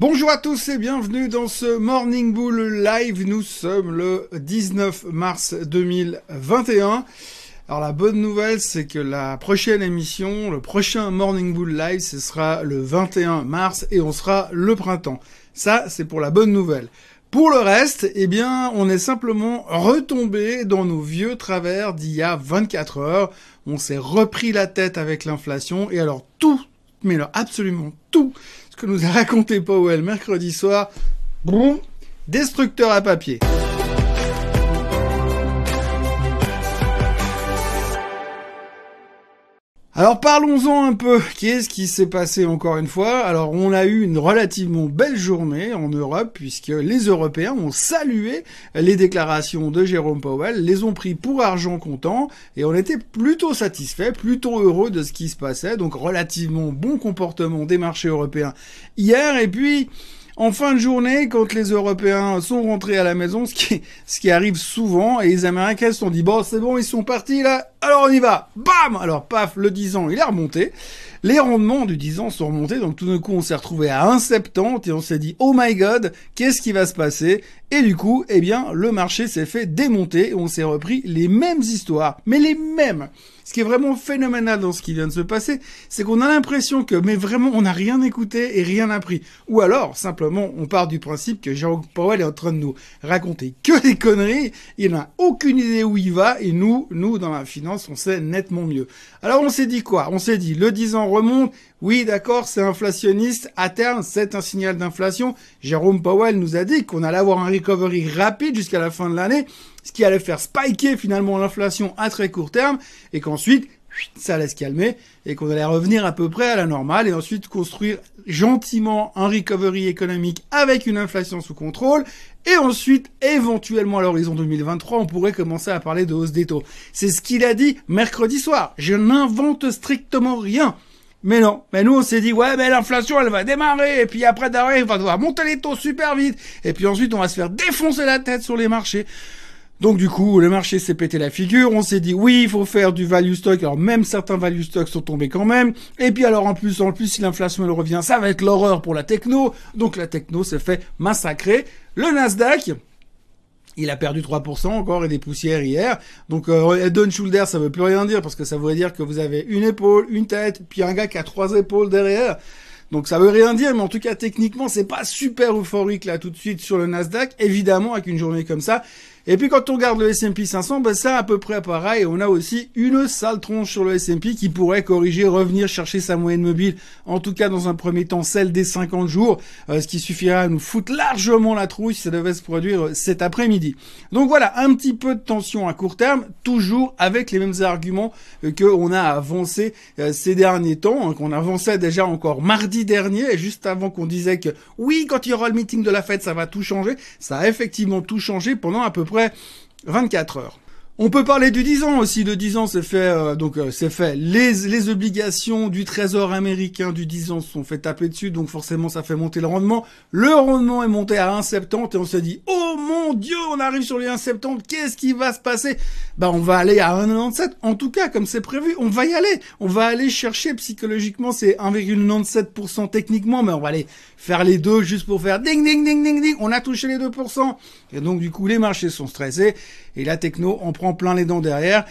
Bonjour à tous et bienvenue dans ce Morning Bull Live. Nous sommes le 19 mars 2021. Alors la bonne nouvelle, c'est que la prochaine émission, le prochain Morning Bull Live, ce sera le 21 mars et on sera le printemps. Ça, c'est pour la bonne nouvelle. Pour le reste, eh bien, on est simplement retombé dans nos vieux travers d'il y a 24 heures. On s'est repris la tête avec l'inflation et alors tout, mais alors absolument tout que nous a raconté Powell mercredi soir, boum, destructeur à papier. Alors parlons-en un peu. Qu'est-ce qui s'est passé encore une fois? Alors on a eu une relativement belle journée en Europe puisque les Européens ont salué les déclarations de Jérôme Powell, les ont pris pour argent comptant et on était plutôt satisfait, plutôt heureux de ce qui se passait. Donc relativement bon comportement des marchés européens hier et puis en fin de journée, quand les Européens sont rentrés à la maison, ce qui, ce qui arrive souvent, et les Américains se sont dit, bon, c'est bon, ils sont partis là, alors on y va, bam Alors paf, le 10 ans, il est remonté. Les rendements du 10 ans sont remontés, donc tout d'un coup on s'est retrouvé à 1,70 et on s'est dit oh my god, qu'est-ce qui va se passer? Et du coup, eh bien, le marché s'est fait démonter et on s'est repris les mêmes histoires, mais les mêmes. Ce qui est vraiment phénoménal dans ce qui vient de se passer, c'est qu'on a l'impression que, mais vraiment, on n'a rien écouté et rien appris. Ou alors, simplement, on part du principe que Jérôme Powell est en train de nous raconter que des conneries, il n'a aucune idée où il va, et nous, nous, dans la finance, on sait nettement mieux. Alors on s'est dit quoi? On s'est dit, le 10 ans remonte, oui, d'accord, c'est inflationniste. À terme, c'est un signal d'inflation. Jérôme Powell nous a dit qu'on allait avoir un recovery rapide jusqu'à la fin de l'année, ce qui allait faire spiker finalement l'inflation à très court terme, et qu'ensuite, ça allait se calmer, et qu'on allait revenir à peu près à la normale, et ensuite construire gentiment un recovery économique avec une inflation sous contrôle, et ensuite, éventuellement à l'horizon 2023, on pourrait commencer à parler de hausse des taux. C'est ce qu'il a dit mercredi soir. Je n'invente strictement rien. Mais non, mais nous on s'est dit ouais mais l'inflation elle va démarrer et puis après derrière il va devoir monter les taux super vite et puis ensuite on va se faire défoncer la tête sur les marchés. Donc du coup, le marché s'est pété la figure, on s'est dit oui, il faut faire du value stock, alors même certains value stocks sont tombés quand même, et puis alors en plus, en plus, si l'inflation revient, ça va être l'horreur pour la techno, donc la techno s'est fait massacrer. Le Nasdaq, il a perdu 3% encore et des poussières hier. Donc euh, and shoulder, ça veut plus rien dire parce que ça voudrait dire que vous avez une épaule, une tête, puis un gars qui a trois épaules derrière. Donc ça veut rien dire, mais en tout cas techniquement c'est pas super euphorique là tout de suite sur le Nasdaq. Évidemment avec une journée comme ça, et puis quand on regarde le S&P 500, ben c'est à peu près pareil. On a aussi une sale tronche sur le S&P qui pourrait corriger, revenir chercher sa moyenne mobile. En tout cas, dans un premier temps, celle des 50 jours, euh, ce qui suffira à nous foutre largement la trouille si ça devait se produire euh, cet après-midi. Donc voilà, un petit peu de tension à court terme, toujours avec les mêmes arguments euh, que on a avancé ces derniers temps, hein, qu'on avançait déjà encore mardi dernier, juste avant qu'on disait que oui, quand il y aura le meeting de la fête, ça va tout changer. Ça a effectivement tout changé pendant à peu près 24 heures. On peut parler du 10 ans aussi. Le 10 ans, c'est fait, euh, donc euh, c'est fait. Les, les obligations du Trésor américain du 10 ans sont fait taper dessus, donc forcément ça fait monter le rendement. Le rendement est monté à 1,70 et on se dit, oh mon Dieu, on arrive sur les 1,70. Qu'est-ce qui va se passer? Bah, on va aller à 1,97. En tout cas, comme c'est prévu, on va y aller. On va aller chercher psychologiquement, c'est 1,97% techniquement, mais on va aller faire les deux juste pour faire ding ding ding ding ding. On a touché les 2%. Et donc du coup, les marchés sont stressés et la techno en prend plein les dents derrière.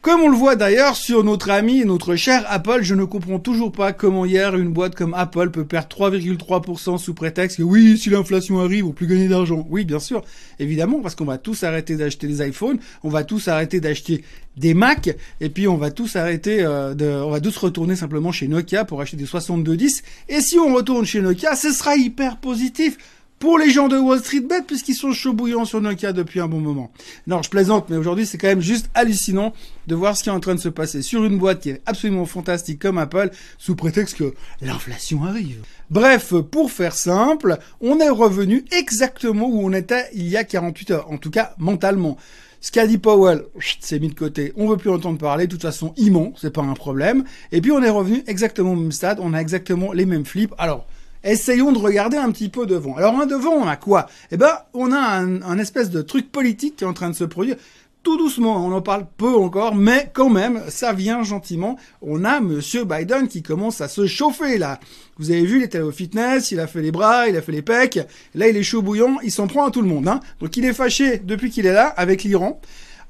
Comme on le voit d'ailleurs sur notre ami et notre cher Apple, je ne comprends toujours pas comment hier une boîte comme Apple peut perdre 3,3% sous prétexte que oui, si l'inflation arrive, on peut plus gagner d'argent. Oui, bien sûr, évidemment, parce qu'on va tous arrêter d'acheter des iPhones, on va tous arrêter d'acheter des Mac, et puis on va tous arrêter euh, de, on va tous retourner simplement chez Nokia pour acheter des 6210. Et si on retourne chez Nokia, ce sera hyper positif pour les gens de Wall Street Bet, puisqu'ils sont chauds bouillants sur Nokia depuis un bon moment. Non, je plaisante, mais aujourd'hui, c'est quand même juste hallucinant de voir ce qui est en train de se passer sur une boîte qui est absolument fantastique comme Apple, sous prétexte que l'inflation arrive. Bref, pour faire simple, on est revenu exactement où on était il y a 48 heures, en tout cas mentalement. Ce qu'a dit Powell, c'est mis de côté. On veut plus entendre parler. De toute façon, il ment, c'est pas un problème. Et puis on est revenu exactement au même stade. On a exactement les mêmes flips. Alors, essayons de regarder un petit peu devant. Alors un devant, on a quoi? Eh ben, on a un, espèce de truc politique qui est en train de se produire. tout doucement, on en parle peu encore, mais quand même, ça vient gentiment. On a Monsieur Biden qui commence à se chauffer là. Vous avez vu, il était au fitness, il a fait les bras, il a fait les pecs. Là, il est chaud bouillant, il s'en prend à tout le monde. Hein. Donc il est fâché depuis qu'il est là avec l'Iran.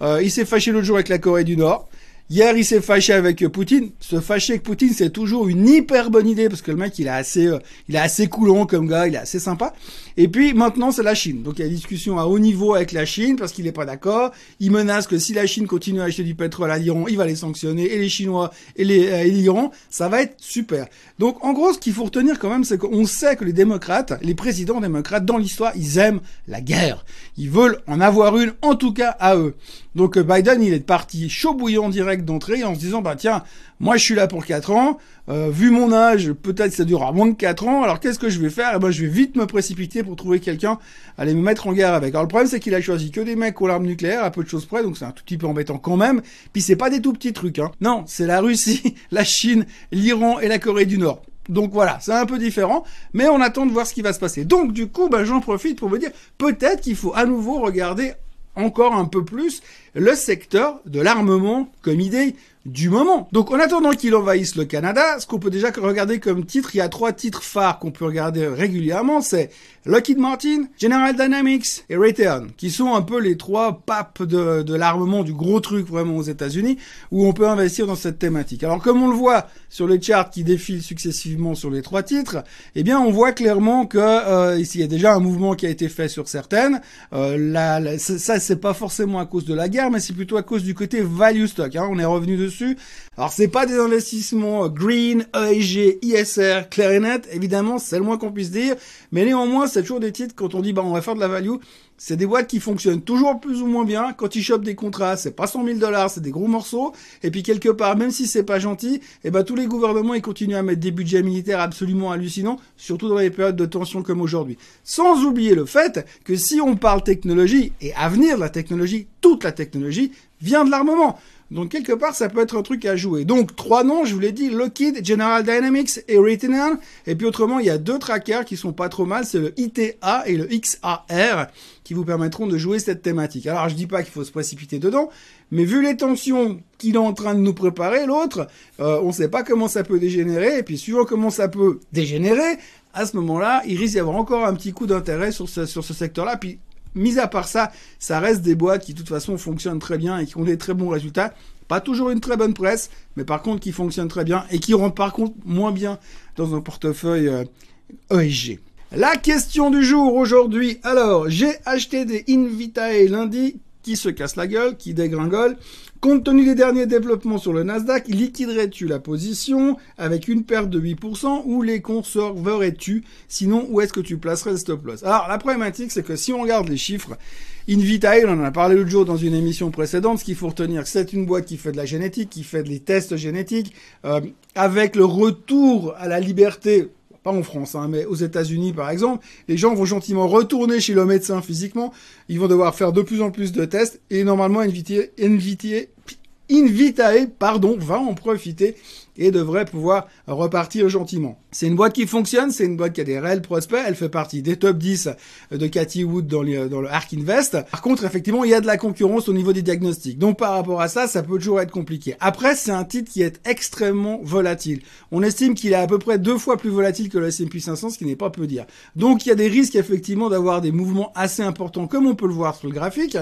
Euh, il s'est fâché l'autre jour avec la Corée du Nord. Hier, il s'est fâché avec Poutine. Se fâcher avec Poutine, c'est toujours une hyper bonne idée parce que le mec, il est assez, euh, il est assez coulant comme gars, il est assez sympa. Et puis maintenant, c'est la Chine. Donc il y a discussion à haut niveau avec la Chine parce qu'il n'est pas d'accord. Il menace que si la Chine continue à acheter du pétrole à l'Iran, il va les sanctionner et les Chinois et euh, l'Iran. Ça va être super. Donc en gros, ce qu'il faut retenir quand même, c'est qu'on sait que les démocrates, les présidents démocrates dans l'histoire, ils aiment la guerre. Ils veulent en avoir une, en tout cas à eux. Donc euh, Biden, il est parti chaud bouillant direct d'entrée en se disant, bah tiens, moi je suis là pour 4 ans, euh, vu mon âge, peut-être ça durera moins de 4 ans, alors qu'est-ce que je vais faire? Eh ben je vais vite me précipiter pour trouver quelqu'un, aller me mettre en guerre avec. Alors le problème c'est qu'il a choisi que des mecs aux l'arme nucléaire, à peu de choses près, donc c'est un tout petit peu embêtant quand même. Puis c'est pas des tout petits trucs, hein. Non, c'est la Russie, la Chine, l'Iran et la Corée du Nord. Donc voilà, c'est un peu différent, mais on attend de voir ce qui va se passer. Donc du coup, bah, j'en profite pour vous dire, peut-être qu'il faut à nouveau regarder encore un peu plus le secteur de l'armement comme idée du moment. Donc en attendant qu'il envahisse le Canada, ce qu'on peut déjà regarder comme titre, il y a trois titres phares qu'on peut regarder régulièrement, c'est Lockheed Martin, General Dynamics et Raytheon, qui sont un peu les trois papes de, de l'armement, du gros truc vraiment aux États-Unis, où on peut investir dans cette thématique. Alors comme on le voit sur les charts qui défilent successivement sur les trois titres, eh bien on voit clairement que euh, ici il y a déjà un mouvement qui a été fait sur certaines. Euh, la, ça c'est pas forcément à cause de la guerre, mais c'est plutôt à cause du côté value stock. Hein. On est revenu dessus. Alors c'est pas des investissements green, ESG, ISR, clair et net, évidemment, c'est le moins qu'on puisse dire, mais néanmoins c'est toujours des titres quand on dit bah on va faire de la value, c'est des boîtes qui fonctionnent toujours plus ou moins bien. Quand ils chopent des contrats, c'est pas 100 000 dollars, c'est des gros morceaux. Et puis quelque part, même si c'est pas gentil, eh ben tous les gouvernements ils continuent à mettre des budgets militaires absolument hallucinants, surtout dans les périodes de tension comme aujourd'hui. Sans oublier le fait que si on parle technologie et avenir de la technologie, toute la technologie vient de l'armement. Donc quelque part, ça peut être un truc à jouer. Donc trois noms, je vous l'ai dit, Lockheed, General Dynamics et Raytheon. Et puis autrement, il y a deux trackers qui sont pas trop mal, c'est le ITA et le XAR, qui vous permettront de jouer cette thématique. Alors je dis pas qu'il faut se précipiter dedans, mais vu les tensions qu'il est en train de nous préparer, l'autre, euh, on sait pas comment ça peut dégénérer. Et puis suivant comment ça peut dégénérer, à ce moment-là, il risque d'y avoir encore un petit coup d'intérêt sur ce, sur ce secteur-là. Puis mis à part ça, ça reste des boîtes qui de toute façon fonctionnent très bien et qui ont des très bons résultats. Pas toujours une très bonne presse, mais par contre qui fonctionnent très bien et qui rentrent par contre moins bien dans un portefeuille. Euh, e La question du jour aujourd'hui. Alors, j'ai acheté des Invitae lundi qui se cassent la gueule, qui dégringolent. Compte tenu des derniers développements sur le Nasdaq, liquiderais-tu la position avec une perte de 8% ou les conserverais-tu? Sinon, où est-ce que tu placerais le stop loss? Alors, la problématique, c'est que si on regarde les chiffres, Invitae, on en a parlé l'autre jour dans une émission précédente, ce qu'il faut retenir, c'est une boîte qui fait de la génétique, qui fait des tests génétiques, euh, avec le retour à la liberté en France, hein, mais aux États-Unis par exemple, les gens vont gentiment retourner chez le médecin physiquement, ils vont devoir faire de plus en plus de tests, et normalement Invitae, Invitae pardon, va en profiter et devrait pouvoir repartir gentiment. C'est une boîte qui fonctionne, c'est une boîte qui a des réels prospects, elle fait partie des top 10 de Cathy Wood dans, dans le Ark Invest. Par contre, effectivement, il y a de la concurrence au niveau des diagnostics. Donc par rapport à ça, ça peut toujours être compliqué. Après, c'est un titre qui est extrêmement volatile. On estime qu'il est à peu près deux fois plus volatile que le S&P 500, ce qui n'est pas peu dire. Donc il y a des risques effectivement d'avoir des mouvements assez importants comme on peut le voir sur le graphique.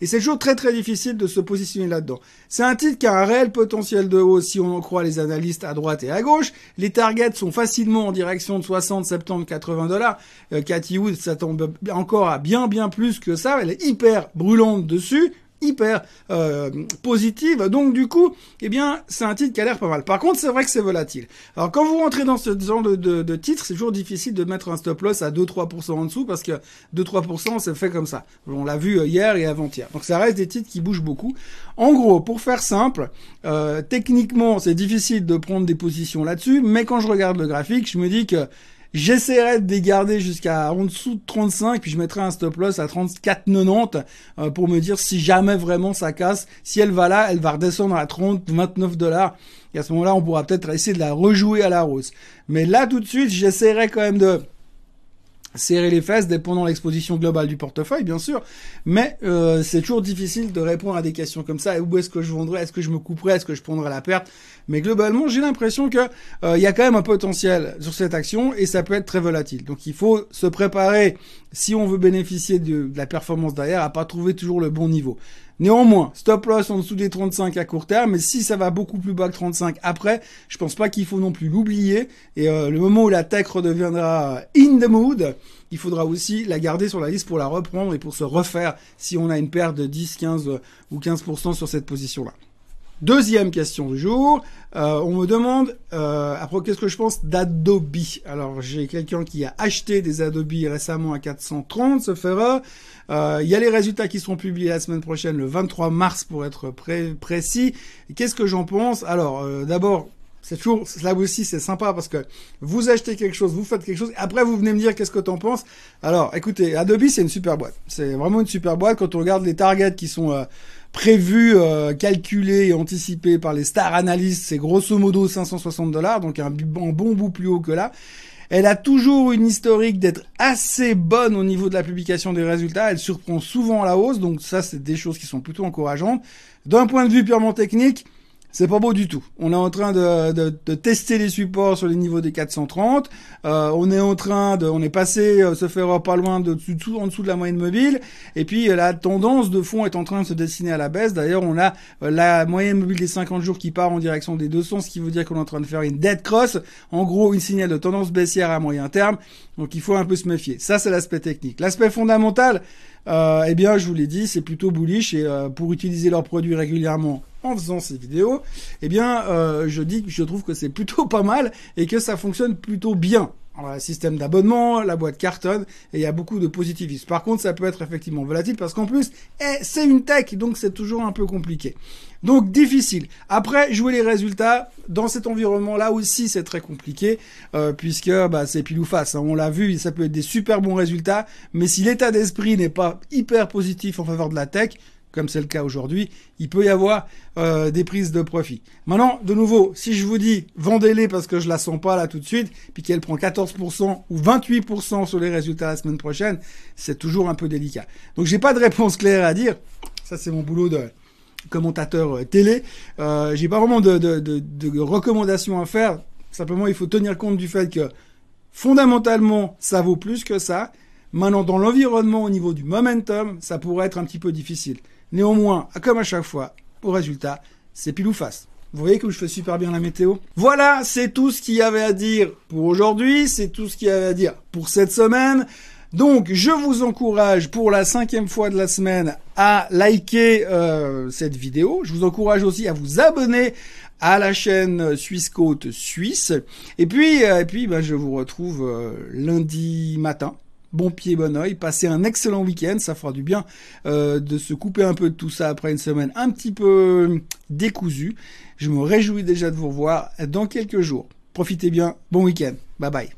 Et c'est toujours très très difficile de se positionner là-dedans. C'est un titre qui a un réel potentiel de haut si on en croit les analyses liste à droite et à gauche. Les targets sont facilement en direction de 60, 70, 80 dollars. Euh, Cathy Wood, tombe encore à bien, bien plus que ça. Elle est hyper brûlante dessus hyper euh, positive. Donc du coup, eh bien, c'est un titre qui a l'air pas mal. Par contre, c'est vrai que c'est volatile. Alors quand vous rentrez dans ce genre de, de, de titre, c'est toujours difficile de mettre un stop loss à 2-3% en dessous parce que 2-3% c'est fait comme ça. On l'a vu hier et avant-hier. Donc ça reste des titres qui bougent beaucoup. En gros, pour faire simple, euh, techniquement, c'est difficile de prendre des positions là-dessus, mais quand je regarde le graphique, je me dis que J'essaierai de les garder jusqu'à en dessous de 35, puis je mettrai un stop loss à 34,90 euh, pour me dire si jamais vraiment ça casse. Si elle va là, elle va redescendre à 30, 29 dollars. Et à ce moment-là, on pourra peut-être essayer de la rejouer à la rose. Mais là, tout de suite, j'essaierai quand même de serrer les fesses dépendant de l'exposition globale du portefeuille, bien sûr. Mais euh, c'est toujours difficile de répondre à des questions comme ça. Où est-ce que je vendrais Est-ce que je me couperais Est-ce que je prendrais la perte? Mais globalement, j'ai l'impression que euh, il y a quand même un potentiel sur cette action et ça peut être très volatile. Donc il faut se préparer si on veut bénéficier de, la performance derrière à pas trouver toujours le bon niveau. Néanmoins, stop loss en dessous des 35 à court terme, mais si ça va beaucoup plus bas que 35 après, je pense pas qu'il faut non plus l'oublier. Et euh, le moment où la tech redeviendra in the mood, il faudra aussi la garder sur la liste pour la reprendre et pour se refaire si on a une perte de 10, 15 ou 15% sur cette position-là. Deuxième question du jour, euh, on me demande euh, après qu'est-ce que je pense d'Adobe? Alors j'ai quelqu'un qui a acheté des Adobe récemment à 430, ce fera. Euh, il y a les résultats qui seront publiés la semaine prochaine, le 23 mars pour être précis. Qu'est-ce que j'en pense? Alors euh, d'abord, c'est toujours là aussi c'est sympa parce que vous achetez quelque chose, vous faites quelque chose, après vous venez me dire qu'est-ce que t'en penses. Alors écoutez, Adobe c'est une super boîte, c'est vraiment une super boîte quand on regarde les targets qui sont prévus, euh, calculés et anticipés par les star analystes, c'est grosso modo 560 dollars, donc un, bon bout plus haut que là. Elle a toujours une historique d'être assez bonne au niveau de la publication des résultats. Elle surprend souvent à la hausse, donc ça c'est des choses qui sont plutôt encourageantes. D'un point de vue purement technique, c'est pas beau du tout. On est en train de, de, de, tester les supports sur les niveaux des 430. Euh, on est en train de, on est passé euh, se faire pas loin de en dessous de la moyenne mobile. Et puis euh, la tendance de fond est en train de se dessiner à la baisse. D'ailleurs, on a euh, la moyenne mobile des 50 jours qui part en direction des 200, ce qui veut dire qu'on est en train de faire une dead cross. En gros, une signal de tendance baissière à moyen terme. Donc il faut un peu se méfier. Ça, c'est l'aspect technique. L'aspect fondamental, euh, eh bien, je vous l'ai dit, c'est plutôt bullish et pour utiliser leurs produits régulièrement en faisant ces vidéos, eh bien, euh, je dis que je trouve que c'est plutôt pas mal et que ça fonctionne plutôt bien. Alors, le système d'abonnement, la boîte cartonne, et il y a beaucoup de positivisme. Par contre, ça peut être effectivement volatile parce qu'en plus, eh, c'est une tech, donc c'est toujours un peu compliqué. Donc difficile. Après, jouer les résultats dans cet environnement-là aussi, c'est très compliqué euh, puisque bah, c'est pile ou face. Hein. On l'a vu, ça peut être des super bons résultats, mais si l'état d'esprit n'est pas hyper positif en faveur de la tech, comme c'est le cas aujourd'hui, il peut y avoir euh, des prises de profit. Maintenant, de nouveau, si je vous dis vendez-les parce que je la sens pas là tout de suite, puis qu'elle prend 14% ou 28% sur les résultats la semaine prochaine, c'est toujours un peu délicat. Donc j'ai pas de réponse claire à dire. Ça c'est mon boulot de commentateur euh, télé. Euh, j'ai pas vraiment de, de, recommandations à faire. Simplement, il faut tenir compte du fait que fondamentalement, ça vaut plus que ça. Maintenant, dans l'environnement, au niveau du momentum, ça pourrait être un petit peu difficile. Néanmoins, comme à chaque fois, au résultat, c'est pile ou face. Vous voyez que je fais super bien la météo Voilà, c'est tout ce qu'il y avait à dire pour aujourd'hui, c'est tout ce qu'il y avait à dire pour cette semaine. Donc, je vous encourage pour la cinquième fois de la semaine à liker euh, cette vidéo. Je vous encourage aussi à vous abonner à la chaîne Suisse Côte Suisse. Et puis, euh, et puis, ben, je vous retrouve euh, lundi matin bon pied, bon oeil, passez un excellent week-end, ça fera du bien euh, de se couper un peu de tout ça après une semaine un petit peu décousue. Je me réjouis déjà de vous revoir dans quelques jours. Profitez bien, bon week-end, bye bye.